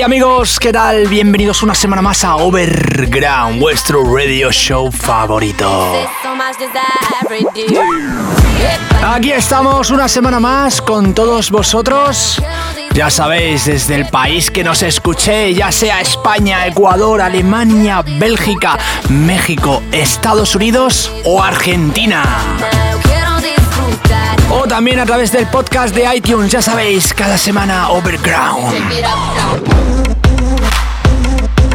Hey amigos, ¿qué tal? Bienvenidos una semana más a Overground, vuestro radio show favorito. Aquí estamos una semana más con todos vosotros. Ya sabéis, desde el país que nos escuché, ya sea España, Ecuador, Alemania, Bélgica, México, Estados Unidos o Argentina. O también a través del podcast de iTunes, ya sabéis, cada semana Overground.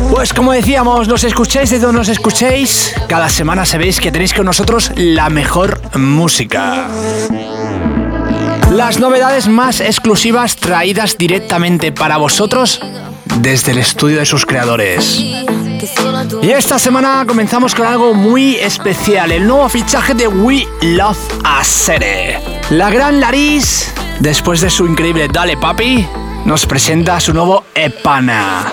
Pues como decíamos, nos escuchéis de donde nos escuchéis, cada semana sabéis que tenéis con nosotros la mejor música. Las novedades más exclusivas traídas directamente para vosotros desde el estudio de sus creadores. Y esta semana comenzamos con algo muy especial, el nuevo fichaje de We Love a Sere. La gran Laris, después de su increíble Dale Papi, nos presenta su nuevo Epana.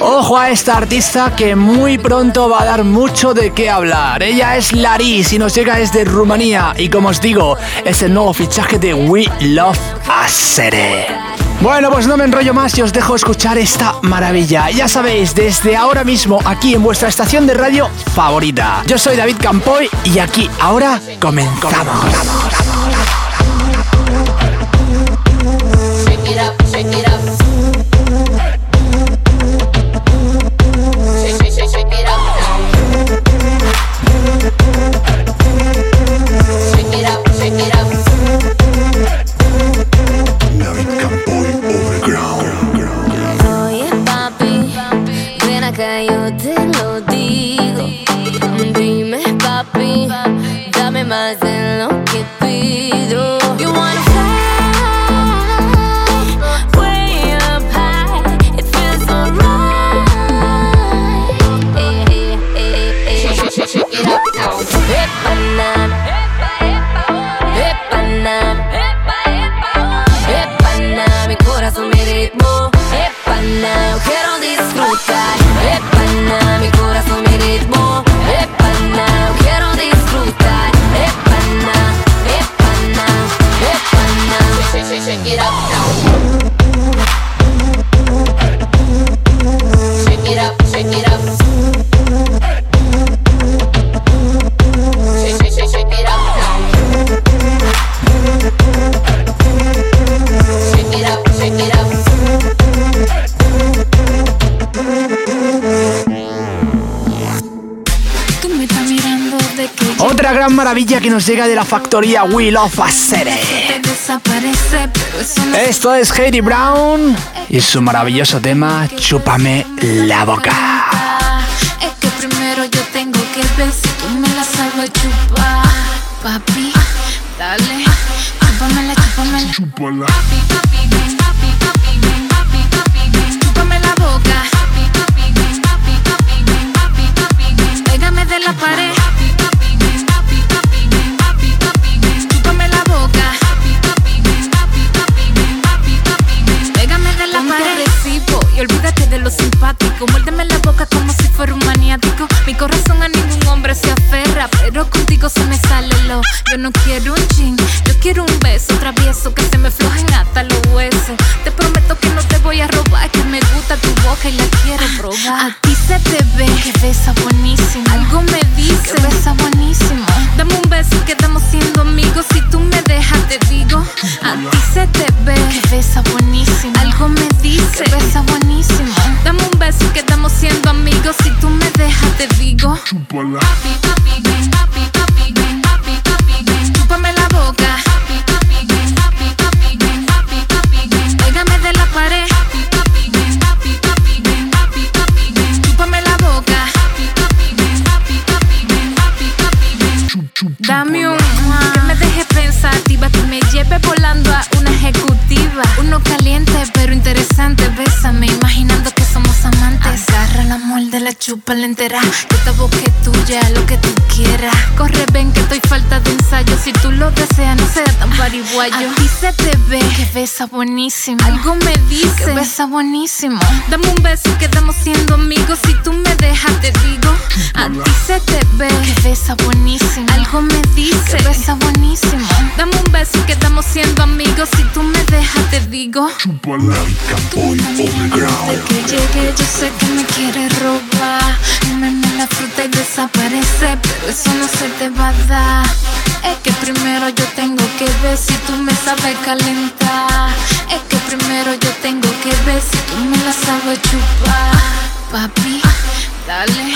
Ojo a esta artista que muy pronto va a dar mucho de qué hablar. Ella es Laris y nos llega desde Rumanía y como os digo, es el nuevo fichaje de We Love a Sere. Bueno, pues no me enrollo más y os dejo escuchar esta maravilla. Ya sabéis, desde ahora mismo aquí en vuestra estación de radio favorita. Yo soy David Campoy y aquí ahora comenzamos. Maravilla que nos llega de la factoría Will of Acere. Esto es Heidi Brown y su maravilloso tema Chúpame la boca. Es que primero yo tengo que ver si tú me la sabes chupar. Papi, dale, chúpamela, chúpamela. Chúpala. Chúpame la entera. Esta boca es tuya, lo que tú quieras. Corre, ven que estoy falta de ensayo. Si tú lo deseas, no sea tan pariguayo. A ti se te ve que besa buenísimo. Algo me dice que besa buenísimo. Dame un beso y quedamos siendo amigos. Si tú me dejas, te digo. A ti se te ve que besa buenísimo. Algo me dice que besa buenísimo. Dame un siendo amigos. Si tú me dejas, te digo. Chupala. Desde que llegue, yo sé que me quieres robar. Me la fruta y desaparece, pero eso no se te va a dar. Es que primero yo tengo que ver si tú me sabes calentar. Es que primero yo tengo que ver si tú me la sabes chupar. Papi, dale,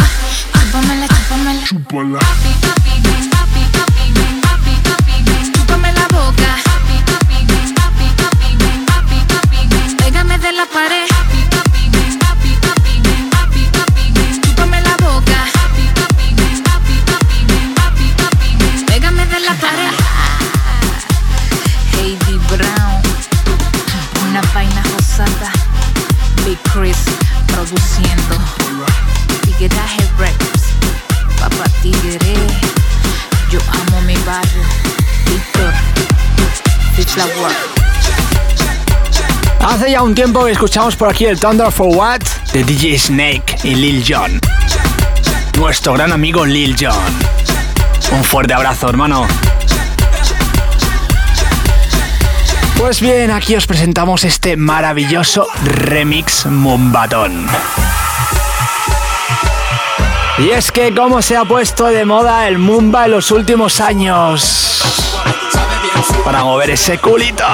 chúpamela, chúpamela. Chupala. Papi, papi, ven, papi, papi, ven, papi, papi, ven, chúpame la boca. Papi, ven, chúpame la boca. De la pared. Brown, una vaina rosada. Big Chris produciendo. Papá Tigre. Yo amo mi barrio. Víctor, Fish La. Hace ya un tiempo que escuchamos por aquí el Thunder for What de DJ Snake y Lil Jon. Nuestro gran amigo Lil Jon. Un fuerte abrazo, hermano. Pues bien, aquí os presentamos este maravilloso remix Mumbatón. Y es que como se ha puesto de moda el Mumba en los últimos años. Para mover ese culito.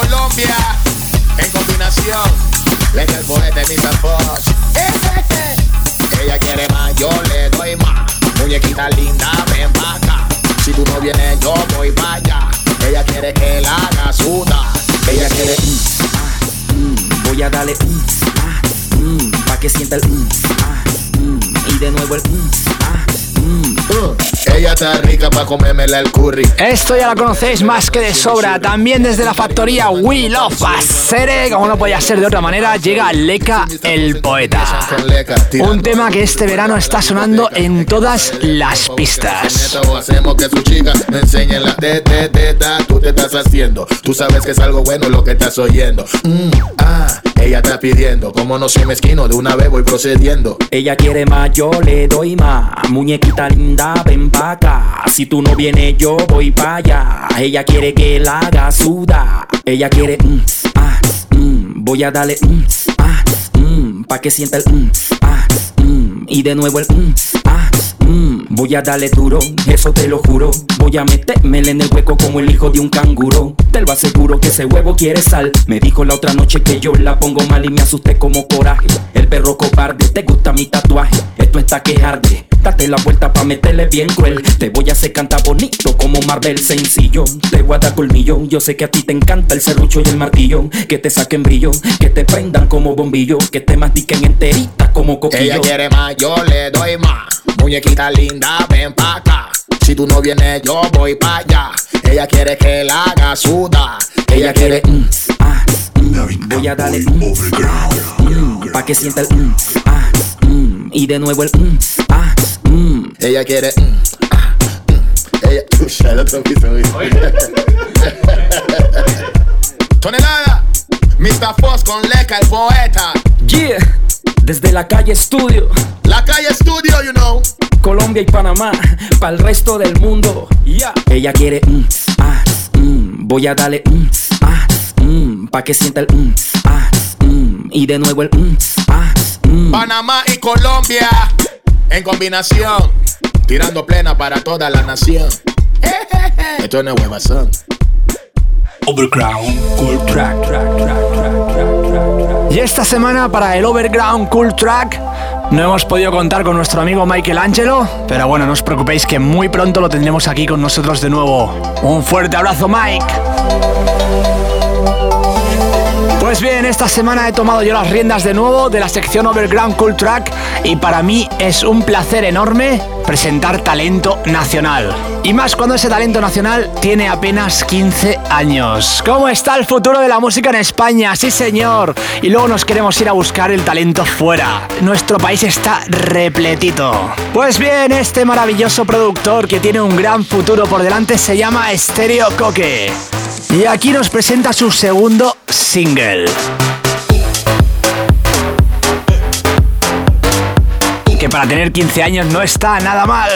Colombia en combinación. Ven el poeta Mr. Fox. Ella quiere más, yo le doy más. Muñequita linda, ven pa' acá. Si tú no vienes, yo voy para allá. Ella quiere que la haga sudar. Ella quiere. ah, mm, voy a darle ah, mm, pa' que sienta el ah, mm, y de nuevo el ah, mm. Uh, ella está rica pa' comérmela el curry. Esto ya la conocéis más que de sobra. También desde la factoría We Love Basere, como no podía ser de otra manera, llega Leka el poeta. Leca, Un tema que este verano está sonando en todas las pistas. Hacemos que su chica me enseñe la teta, teta, tú te estás haciendo. Tú sabes que es algo bueno lo que estás oyendo. Mm, ah, ella está pidiendo. Como no soy mezquino, de una vez voy procediendo. Ella quiere más, yo le doy más. Muñequita linda, ven Si tú no vienes, yo voy pa' allá. Ella quiere que la haga suda. Ella quiere, mm, ah, mm, voy a darle, mm, ah, mm, pa' que sienta el, mm, ah, mm, y de nuevo el, mm, mm, voy a darle duro, eso te lo juro. Voy a metérmele en el hueco como el hijo de un canguro. Te lo aseguro que ese huevo quiere sal. Me dijo la otra noche que yo la pongo mal y me asusté como coraje. El perro cobarde, te gusta mi tatuaje. Esto está que arde. Date la vuelta pa' meterle bien cruel. Te voy a hacer cantar bonito como Marvel sencillo. Te voy a dar colmillo. Yo sé que a ti te encanta el serrucho y el martillo. Que te saquen brillo, que te prendan como bombillo. Que te mastiquen enterita como coquillo. Ella quiere más, yo le doy más. Muñequita linda, ven pa' acá. Si tú no vienes, yo voy pa' allá. Ella quiere que la haga suda. Ella quiere, mm, ah, mm, voy a darle, mm, mm, pa' que sienta el, mm, ah, y de nuevo el, ah. Ella quiere. ah. Ella. El otro piso. Tonelada. Mr. Foss con Leca, el poeta. Yeah, desde la calle estudio, La calle Studio, you know. Colombia y Panamá, para el resto del mundo. Yeah. Ella quiere, mm, ah, mm, voy a darle, mm, ah, mm, pa' que sienta el, mm, ah, mm, y de nuevo el, mm, ah, mm. Panamá y Colombia. En combinación. Tirando plena para toda la nación. Esto no es huevazón. Overground Cool track, track, track, track, track, track. Y esta semana para el Overground Cool Track no hemos podido contar con nuestro amigo Michael Angelo, pero bueno, no os preocupéis que muy pronto lo tendremos aquí con nosotros de nuevo. Un fuerte abrazo, Mike. Pues bien, esta semana he tomado yo las riendas de nuevo de la sección Overground Cool Track y para mí es un placer enorme presentar talento nacional. Y más cuando ese talento nacional tiene apenas 15 años. ¿Cómo está el futuro de la música en España? Sí, señor. Y luego nos queremos ir a buscar el talento fuera. Nuestro país está repletito. Pues bien, este maravilloso productor que tiene un gran futuro por delante se llama Stereo Coque. Y aquí nos presenta su segundo single. Que para tener 15 años no está nada mal.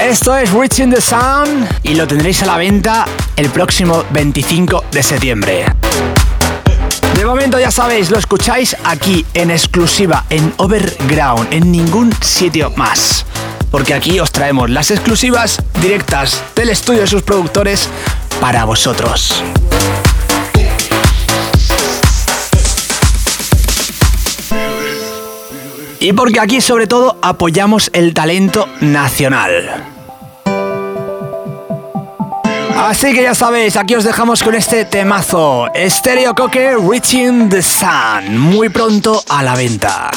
Esto es Reaching the Sound y lo tendréis a la venta el próximo 25 de septiembre. De momento ya sabéis, lo escucháis aquí en exclusiva, en Overground, en ningún sitio más. Porque aquí os traemos las exclusivas directas del estudio de sus productores para vosotros. Y porque aquí sobre todo apoyamos el talento nacional. Así que ya sabéis, aquí os dejamos con este temazo. Stereo Coque Reaching the Sun. Muy pronto a la venta.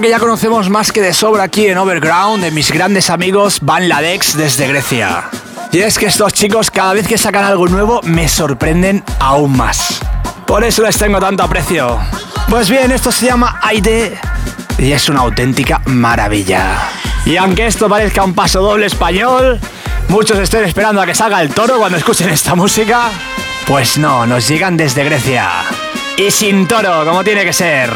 Que ya conocemos más que de sobra aquí en Overground de mis grandes amigos Van Ladex desde Grecia. Y es que estos chicos cada vez que sacan algo nuevo me sorprenden aún más. Por eso les tengo tanto aprecio. Pues bien, esto se llama Aide y es una auténtica maravilla. Y aunque esto parezca un paso doble español, muchos estén esperando a que salga el toro cuando escuchen esta música. Pues no, nos llegan desde Grecia. Y sin toro, como tiene que ser.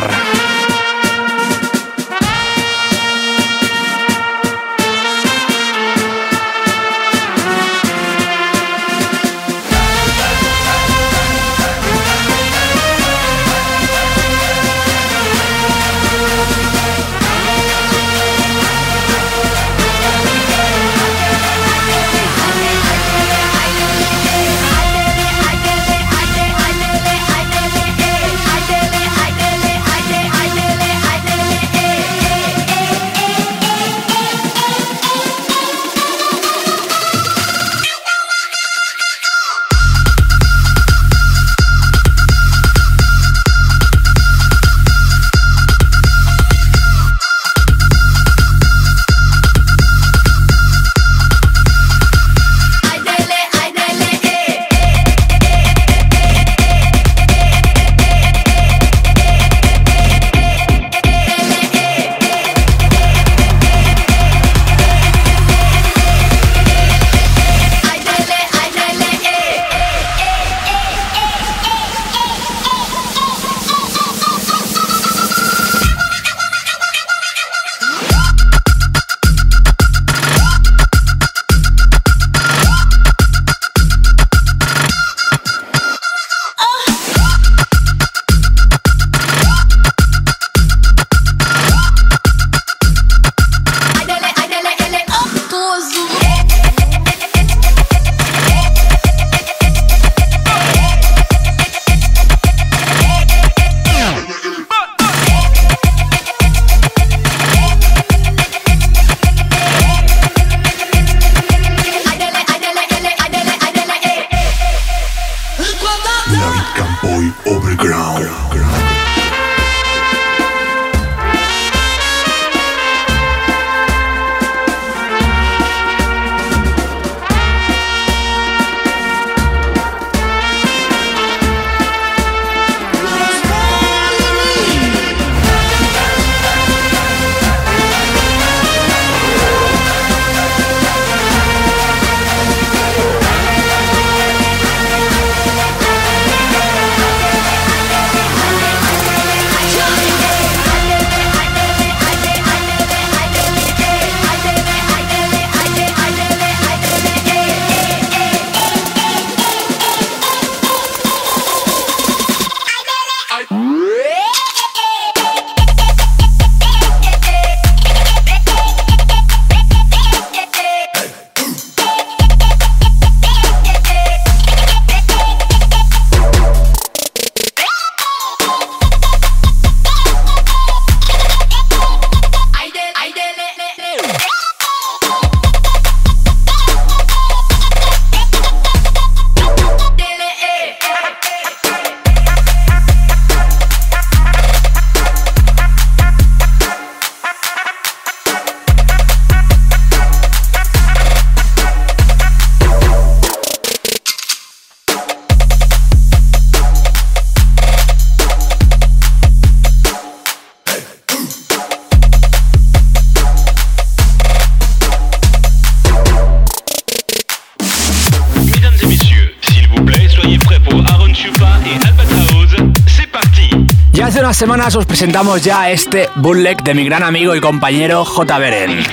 Semanas os presentamos ya este bootleg de mi gran amigo y compañero J. Beren.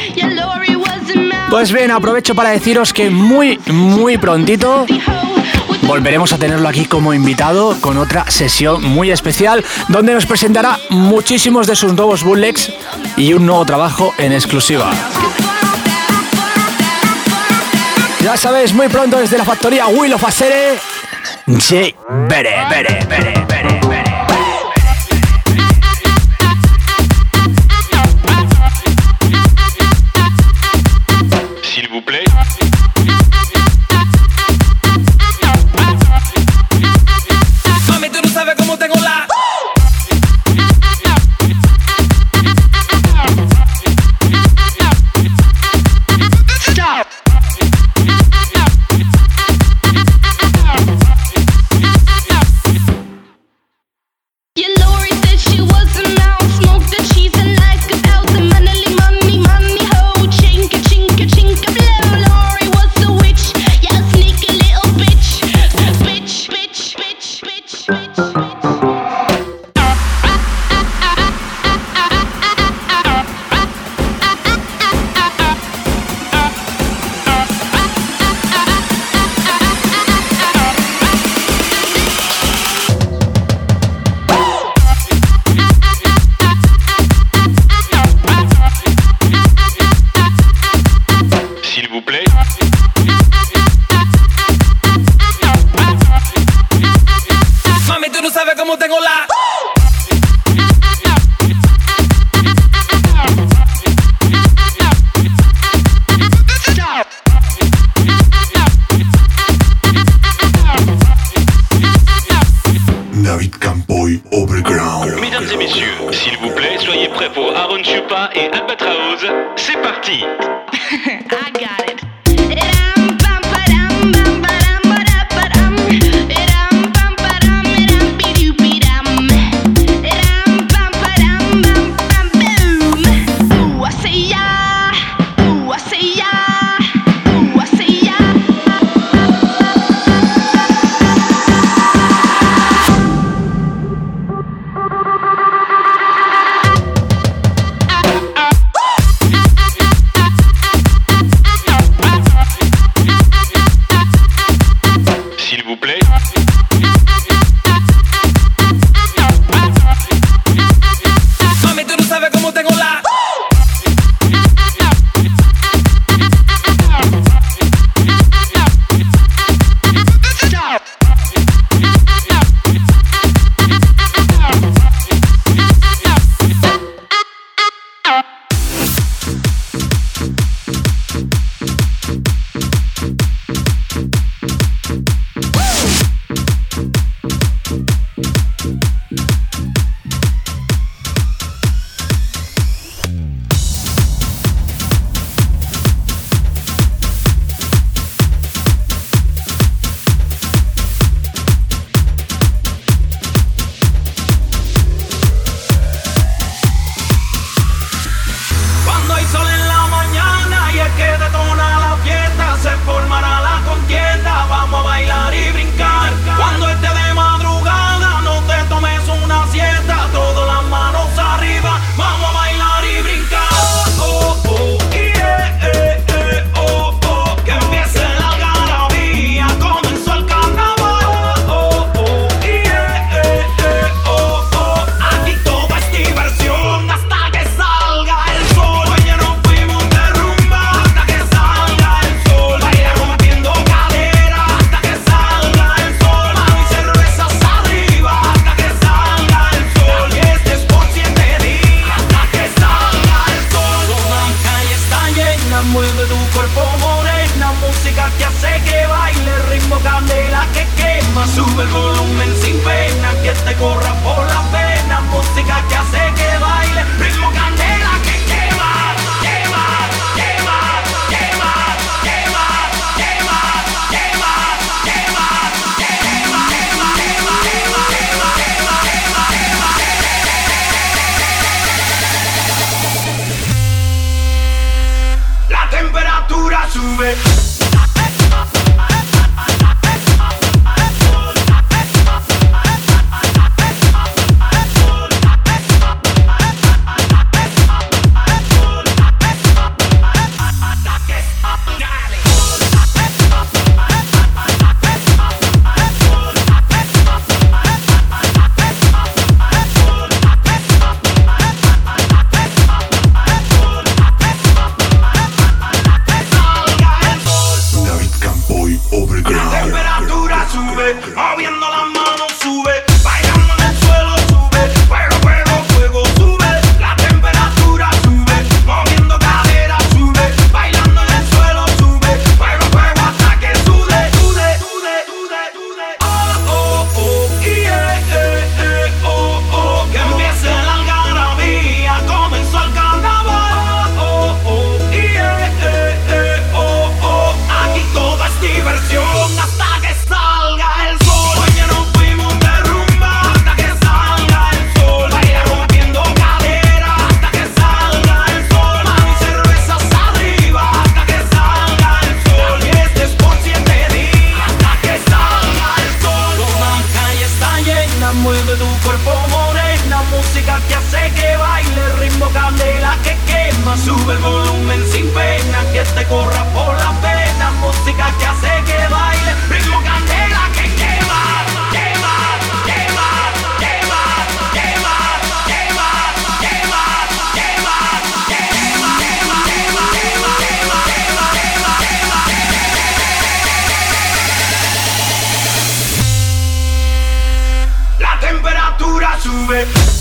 Pues bien, aprovecho para deciros que muy, muy prontito volveremos a tenerlo aquí como invitado con otra sesión muy especial donde nos presentará muchísimos de sus nuevos bootlegs y un nuevo trabajo en exclusiva. Ya sabéis, muy pronto desde la factoría Will of Asere, J. Bere, Bere, Bere. got do it. to it.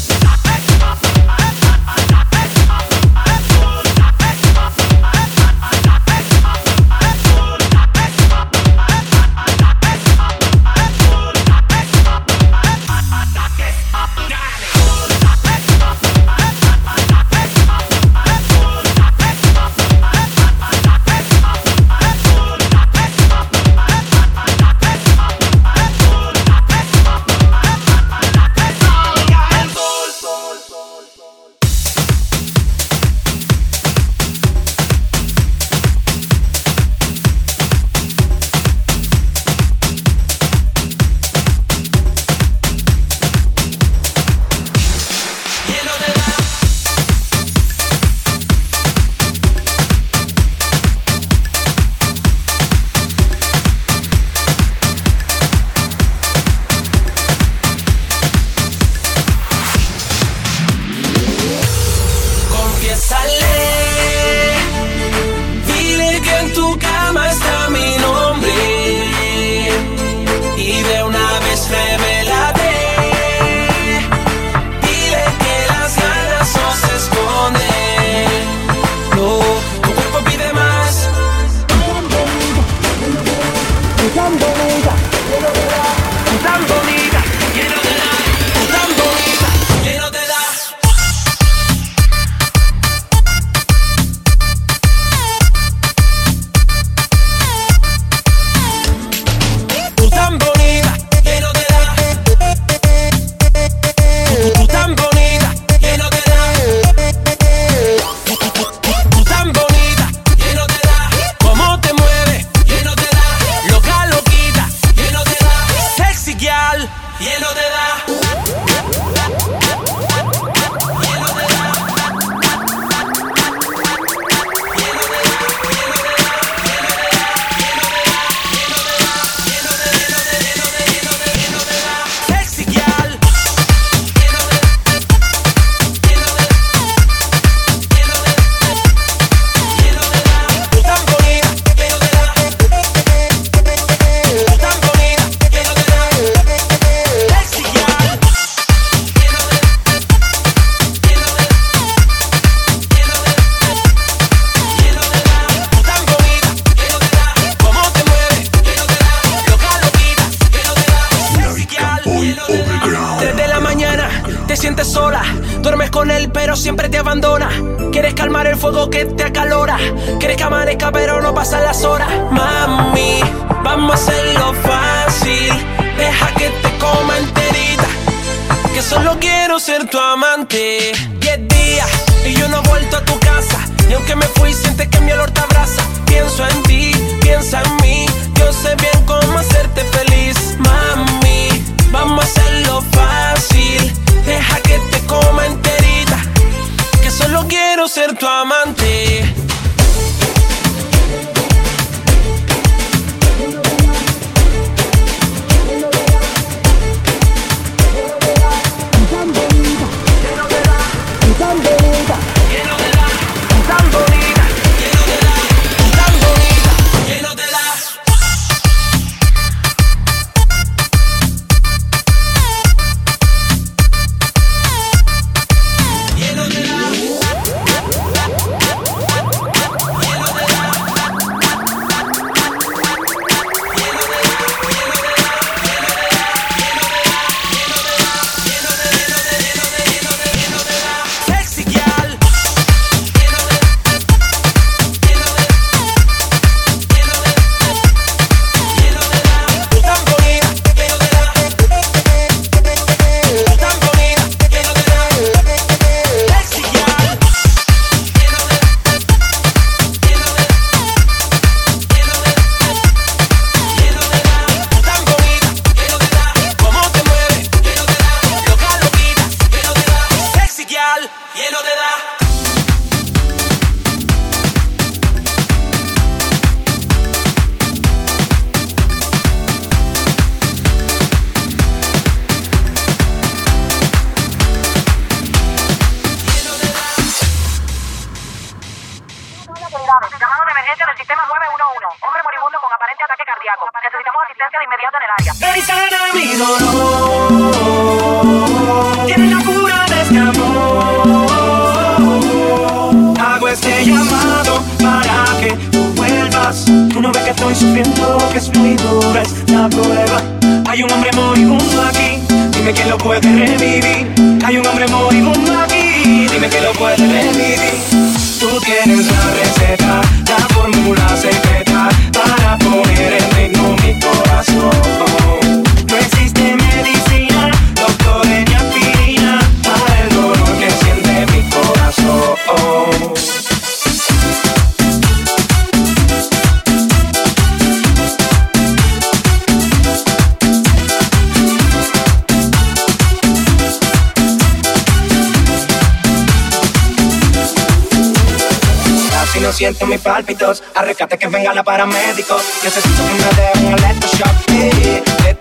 siento mis pálpitos. A que vengan los paramédicos. Necesito que me dé un electroshock.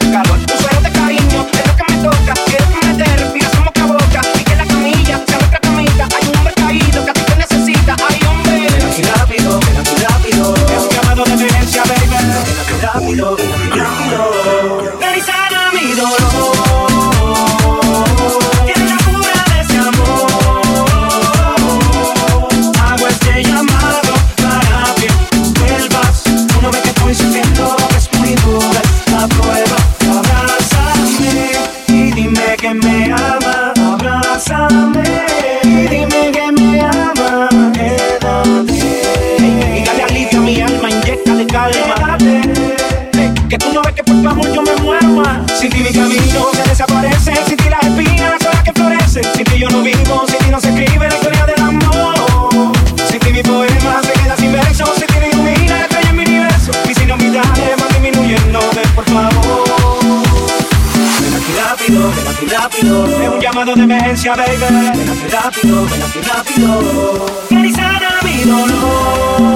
Feliz era mi dolor.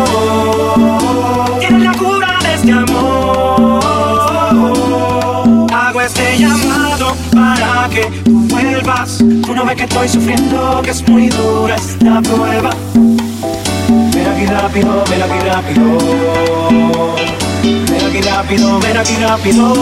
Tienes la cura de este amor. Hago este llamado para que tú vuelvas. Tú no ves que estoy sufriendo Que es muy dura esta prueba. Ven aquí rápido, ven aquí rápido. Ven aquí rápido, ven aquí rápido.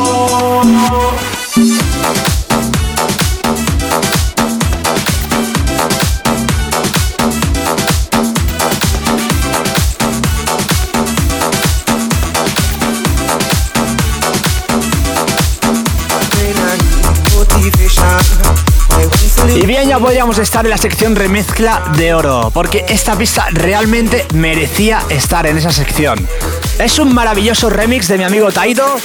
Bien ya podríamos estar en la sección remezcla de oro, porque esta pista realmente merecía estar en esa sección. Es un maravilloso remix de mi amigo Taito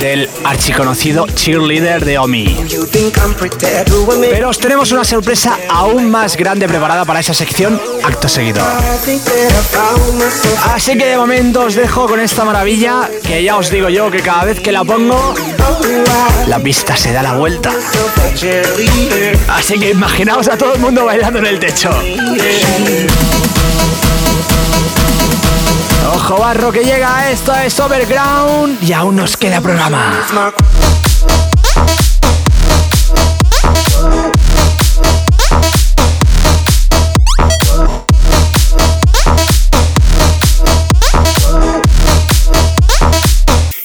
del archiconocido cheerleader de Omi. Pero os tenemos una sorpresa aún más grande preparada para esa sección acto seguido. Así que de momento os dejo con esta maravilla que ya os digo yo que cada vez que la pongo la pista se da la vuelta. Así que imaginaos a todo el mundo bailando en el techo. Ojo barro que llega, esto es Overground y aún nos queda programa.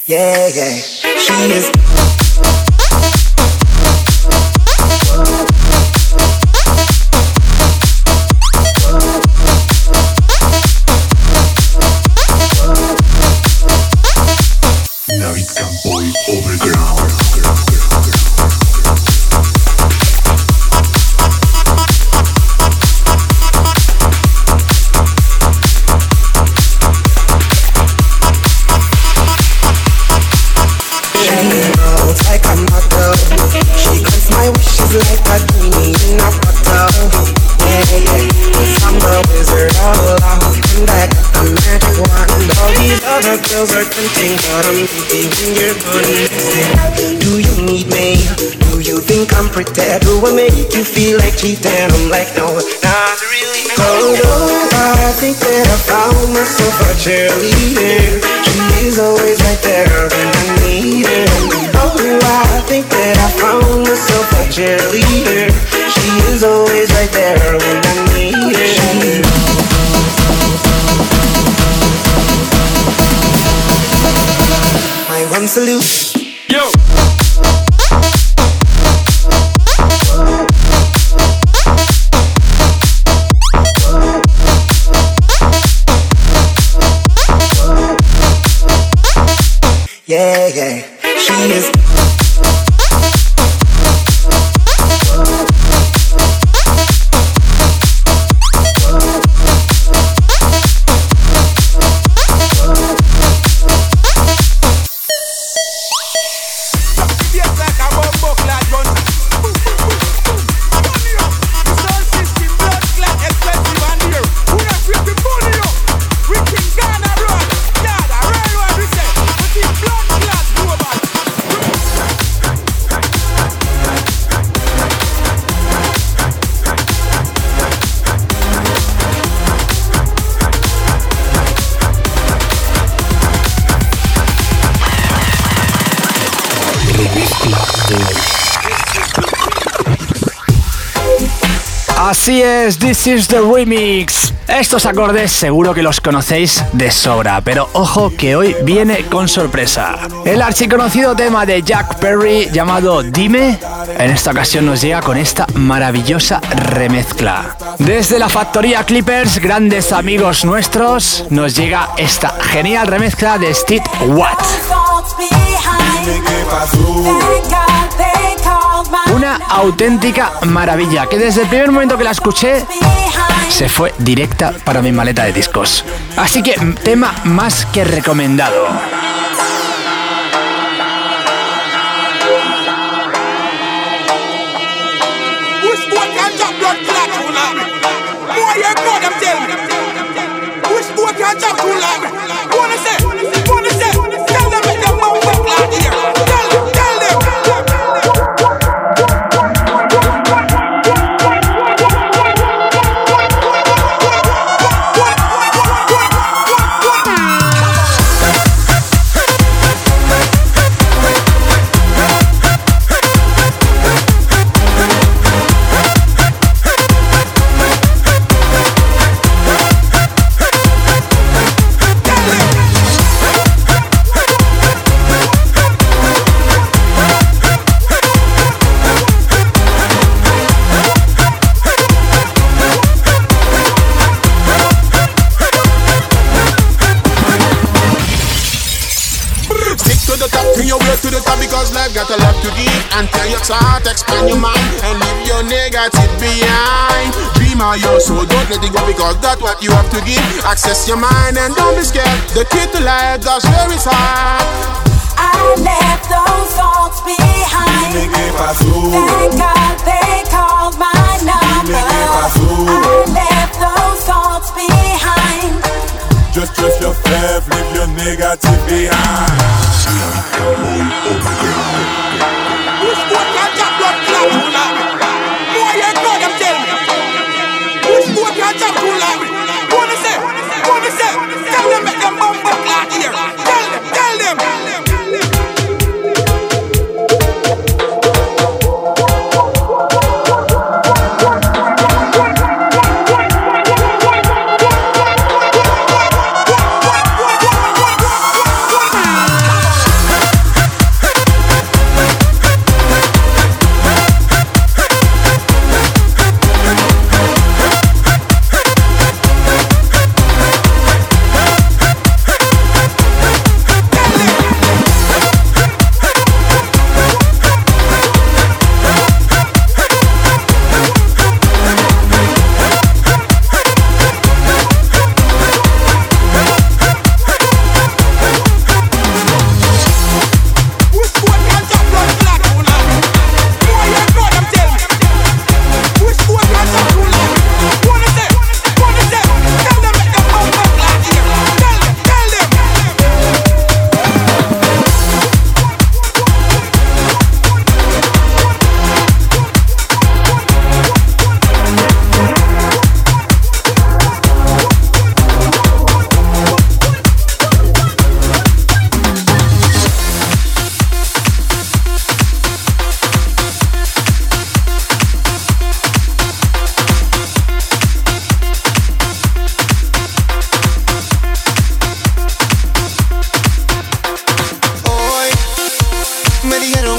Yeah. Do you need me? Do you think I make you feel like cheating? I'm like, no, not really. Oh, no, I think that I found myself a cheerleader. She is always right there when I need her. Oh, I think that I found myself a cheerleader. She is always right there when I need her. My one salute. This is the remix. Estos acordes seguro que los conocéis de sobra, pero ojo que hoy viene con sorpresa. El archiconocido tema de Jack Perry llamado Dime, en esta ocasión nos llega con esta maravillosa remezcla. Desde la factoría Clippers, grandes amigos nuestros, nos llega esta genial remezcla de Steve Watt. Una auténtica maravilla que desde el primer momento que la escuché se fue directa para mi maleta de discos. Así que tema más que recomendado. Start expand your mind and leave your negative behind. Dream of your soul, don't let it go because that's what you have to give. Access your mind and don't be scared. The key to life, that's it's at. I left those thoughts behind. Thank God they called my number. I left those thoughts behind. Just trust yourself, leave your negative behind. 出来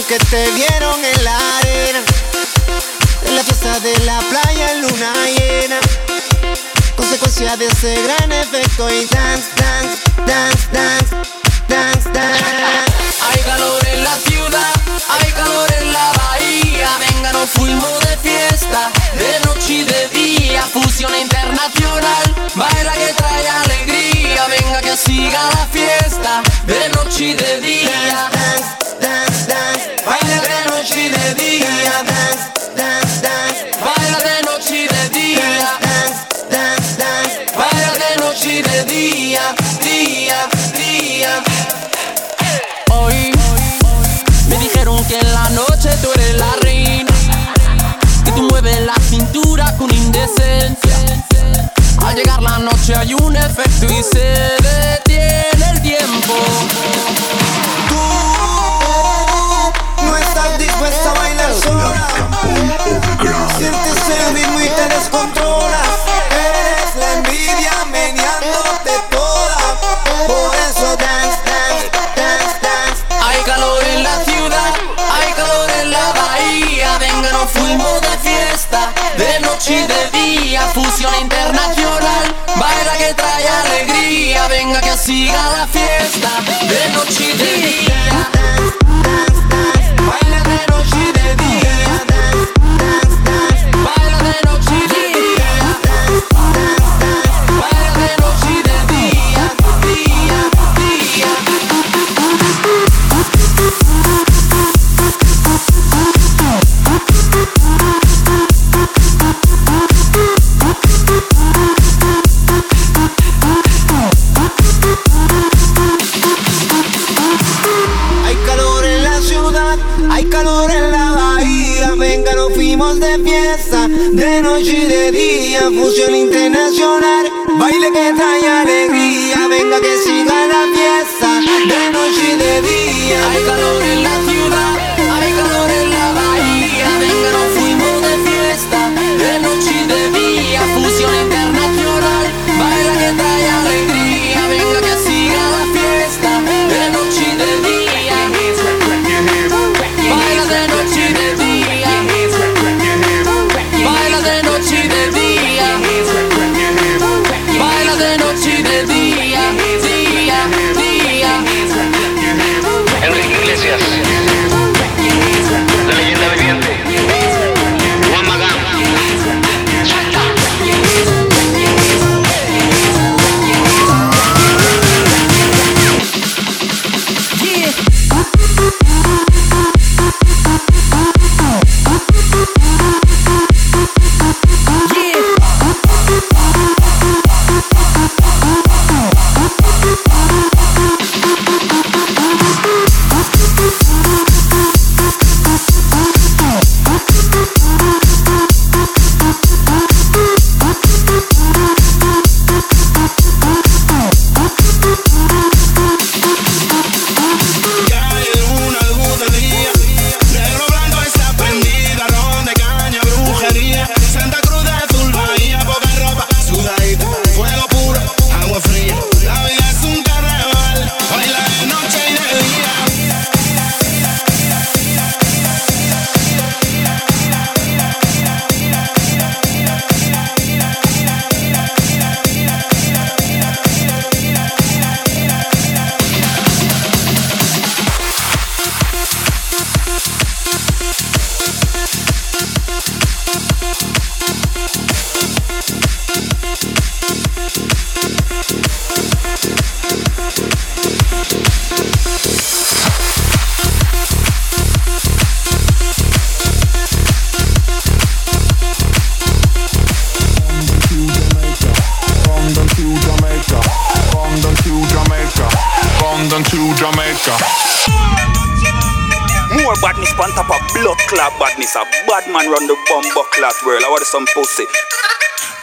que te vieron en la arena, en la fiesta de la playa en luna llena. Consecuencia de ese gran efecto y dance, dance, dance, dance, dance, dance. Hay calor en la ciudad, hay calor en la Venga, nos fuimos de fiesta, de noche y de día. Fusión internacional, baila que trae alegría. Venga, que siga la fiesta, de noche y de día. Dance, dance, dance, Baila de noche y de día. dance, dance, dance, Baila de noche y de día. dance, dance, dance. Baila de noche y de día, día, día. Hoy me dijeron que en la noche tú eres la tú mueves la cintura con indecencia. Al llegar la noche hay un efecto y se detiene el tiempo. No estás dispuesta a bailar sola. Sientes el ritmo y te descontrolas. Fusión internacional, baila que trae alegría. Venga, que siga la fiesta, de noche y de día.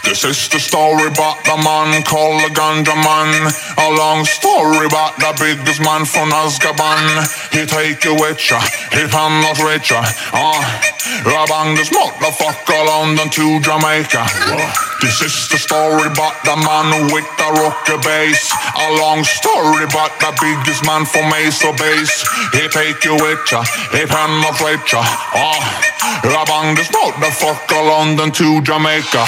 This is the story about the man called the Ganja Man. A long story about the biggest man from Azkaban. He take you with ya, he pan not richer. Ah, uh, I this motherfucker London to Jamaica. This is the story about the man with the rocker bass. A long story about the biggest man for me so Base. He take you with ya, he penetrate ya. Ah, uh, the this motherfucker London to Jamaica.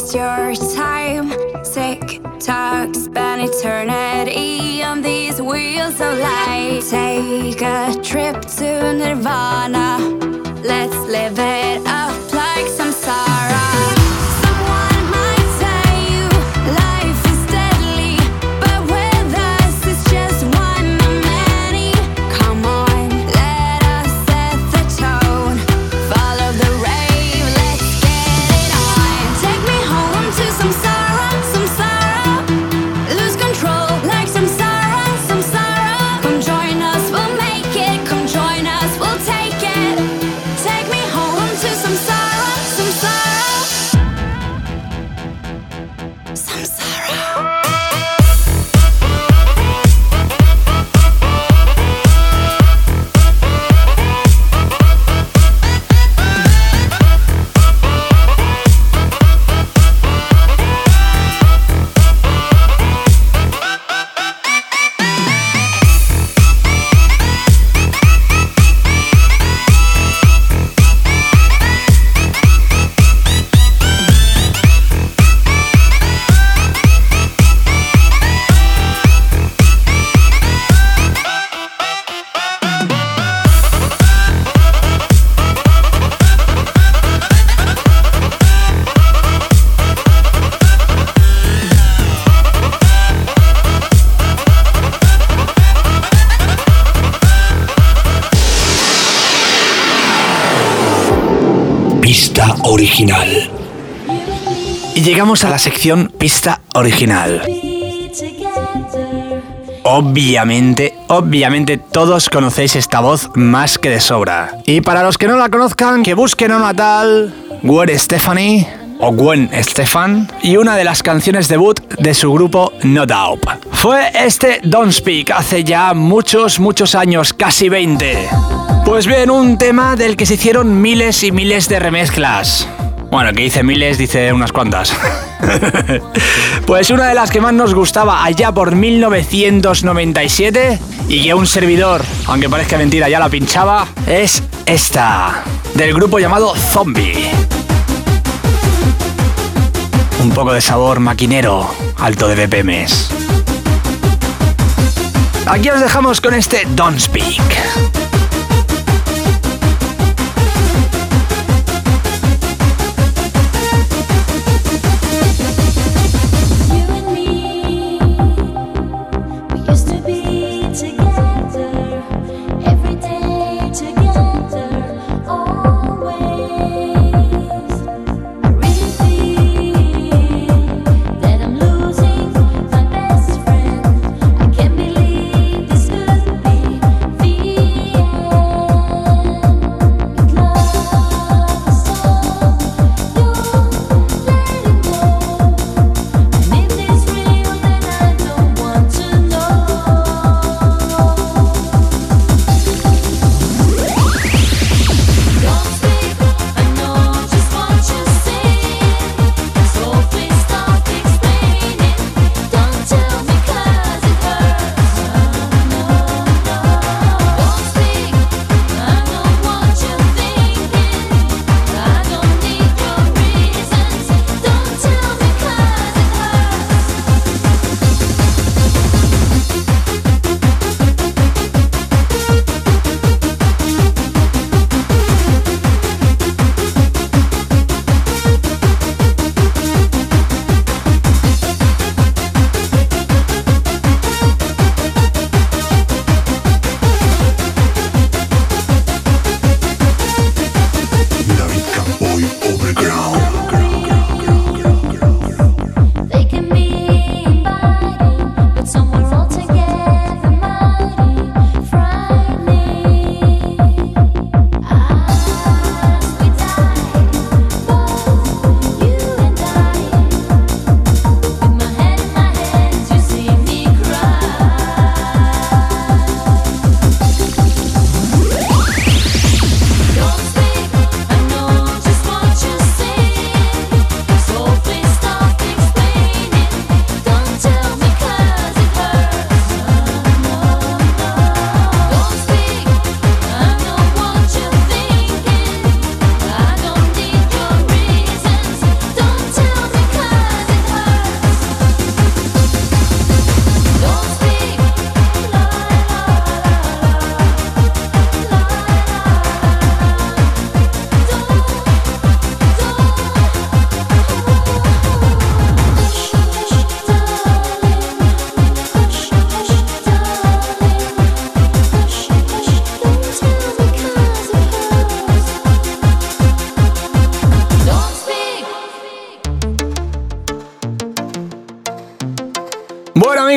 waste your time. Tick tock, spend eternity on these wheels of light. Take a trip to Nirvana. Let's Pista original. Y llegamos a la sección pista original. Obviamente, obviamente todos conocéis esta voz más que de sobra. Y para los que no la conozcan, que busquen a una tal Gwen Stephanie o Gwen Stefan y una de las canciones debut de su grupo No Doubt. Fue este Don't Speak hace ya muchos, muchos años, casi 20. Pues bien, un tema del que se hicieron miles y miles de remezclas. Bueno, que dice miles, dice unas cuantas. pues una de las que más nos gustaba allá por 1997 y que un servidor, aunque parezca mentira, ya la pinchaba, es esta, del grupo llamado Zombie. Un poco de sabor maquinero, alto de BPMs. Aquí os dejamos con este Don't Speak.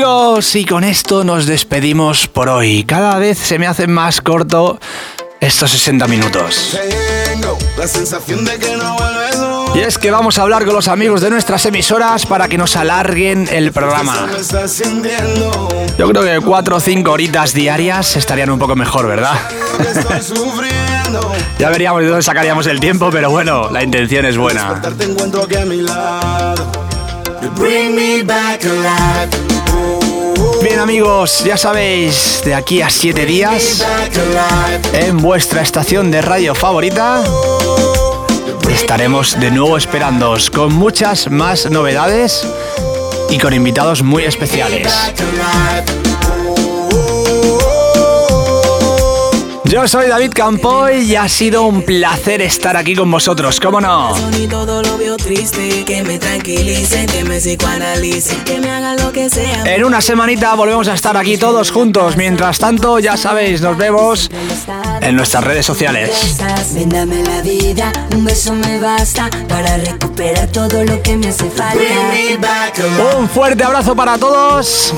Amigos, y con esto nos despedimos por hoy. Cada vez se me hacen más corto estos 60 minutos. Y es que vamos a hablar con los amigos de nuestras emisoras para que nos alarguen el programa. Yo creo que 4 o 5 horitas diarias estarían un poco mejor, ¿verdad? Ya veríamos de dónde sacaríamos el tiempo, pero bueno, la intención es buena. Bring. Amigos, ya sabéis, de aquí a 7 días, en vuestra estación de radio favorita, estaremos de nuevo esperándoos con muchas más novedades y con invitados muy especiales. Yo soy David Campoy y ha sido un placer estar aquí con vosotros, ¿cómo no? Y todo lo veo triste, que me tranquilicen, que me psicoanalicen, que me hagan lo que sea. En una semanita volvemos a estar aquí todos juntos. Mientras tanto, ya sabéis, nos vemos en nuestras redes sociales. Ven, dame la vida, un beso me basta para recuperar todo lo que me hace falta. Bring me back alive. Un fuerte abrazo para todos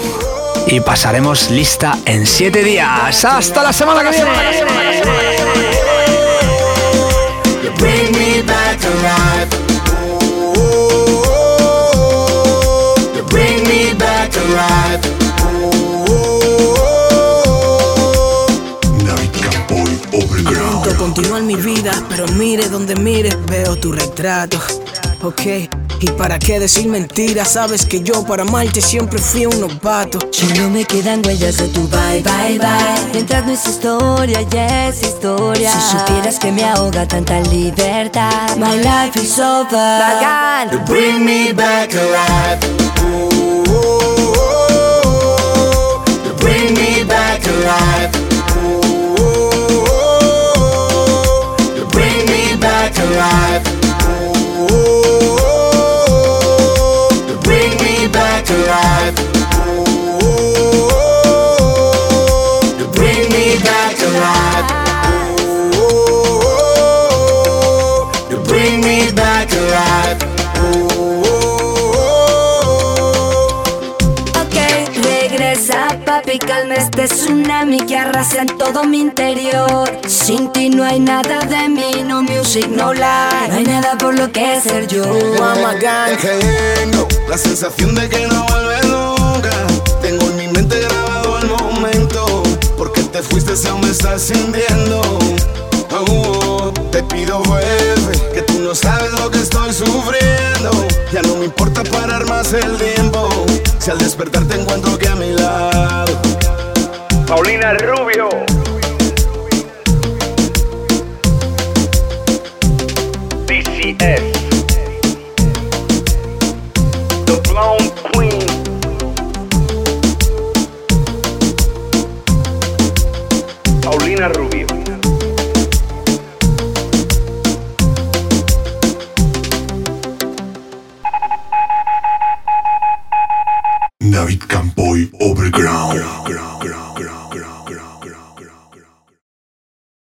y pasaremos lista en 7 días. Hasta la semana que viene. Intento continuar mi vida, pero mire donde mire, veo tu retrato. Ok, y para qué decir mentiras, sabes que yo para amarte siempre fui un novato. Solo me quedan huellas de tu bye, bye, bye. Mientras no es historia, ya es historia. Si supieras que me ahoga tanta libertad. My life is over. Bacán. You bring me back alive. You bring me back alive. You bring me back alive. Tsunami que arrasa en todo mi interior. Sin ti no hay nada de mí, no music, no life. No hay nada por lo que ser yo. Tengo la sensación de que no vuelves nunca. Tengo en mi mente grabado el momento. Porque te fuiste, aún me estás sintiendo. Oh, oh, te pido vuelve, que tú no sabes lo que estoy sufriendo. Ya no me importa parar más el tiempo. Si al despertar te encuentro que a mi lado. Paulina Rubio. DCS.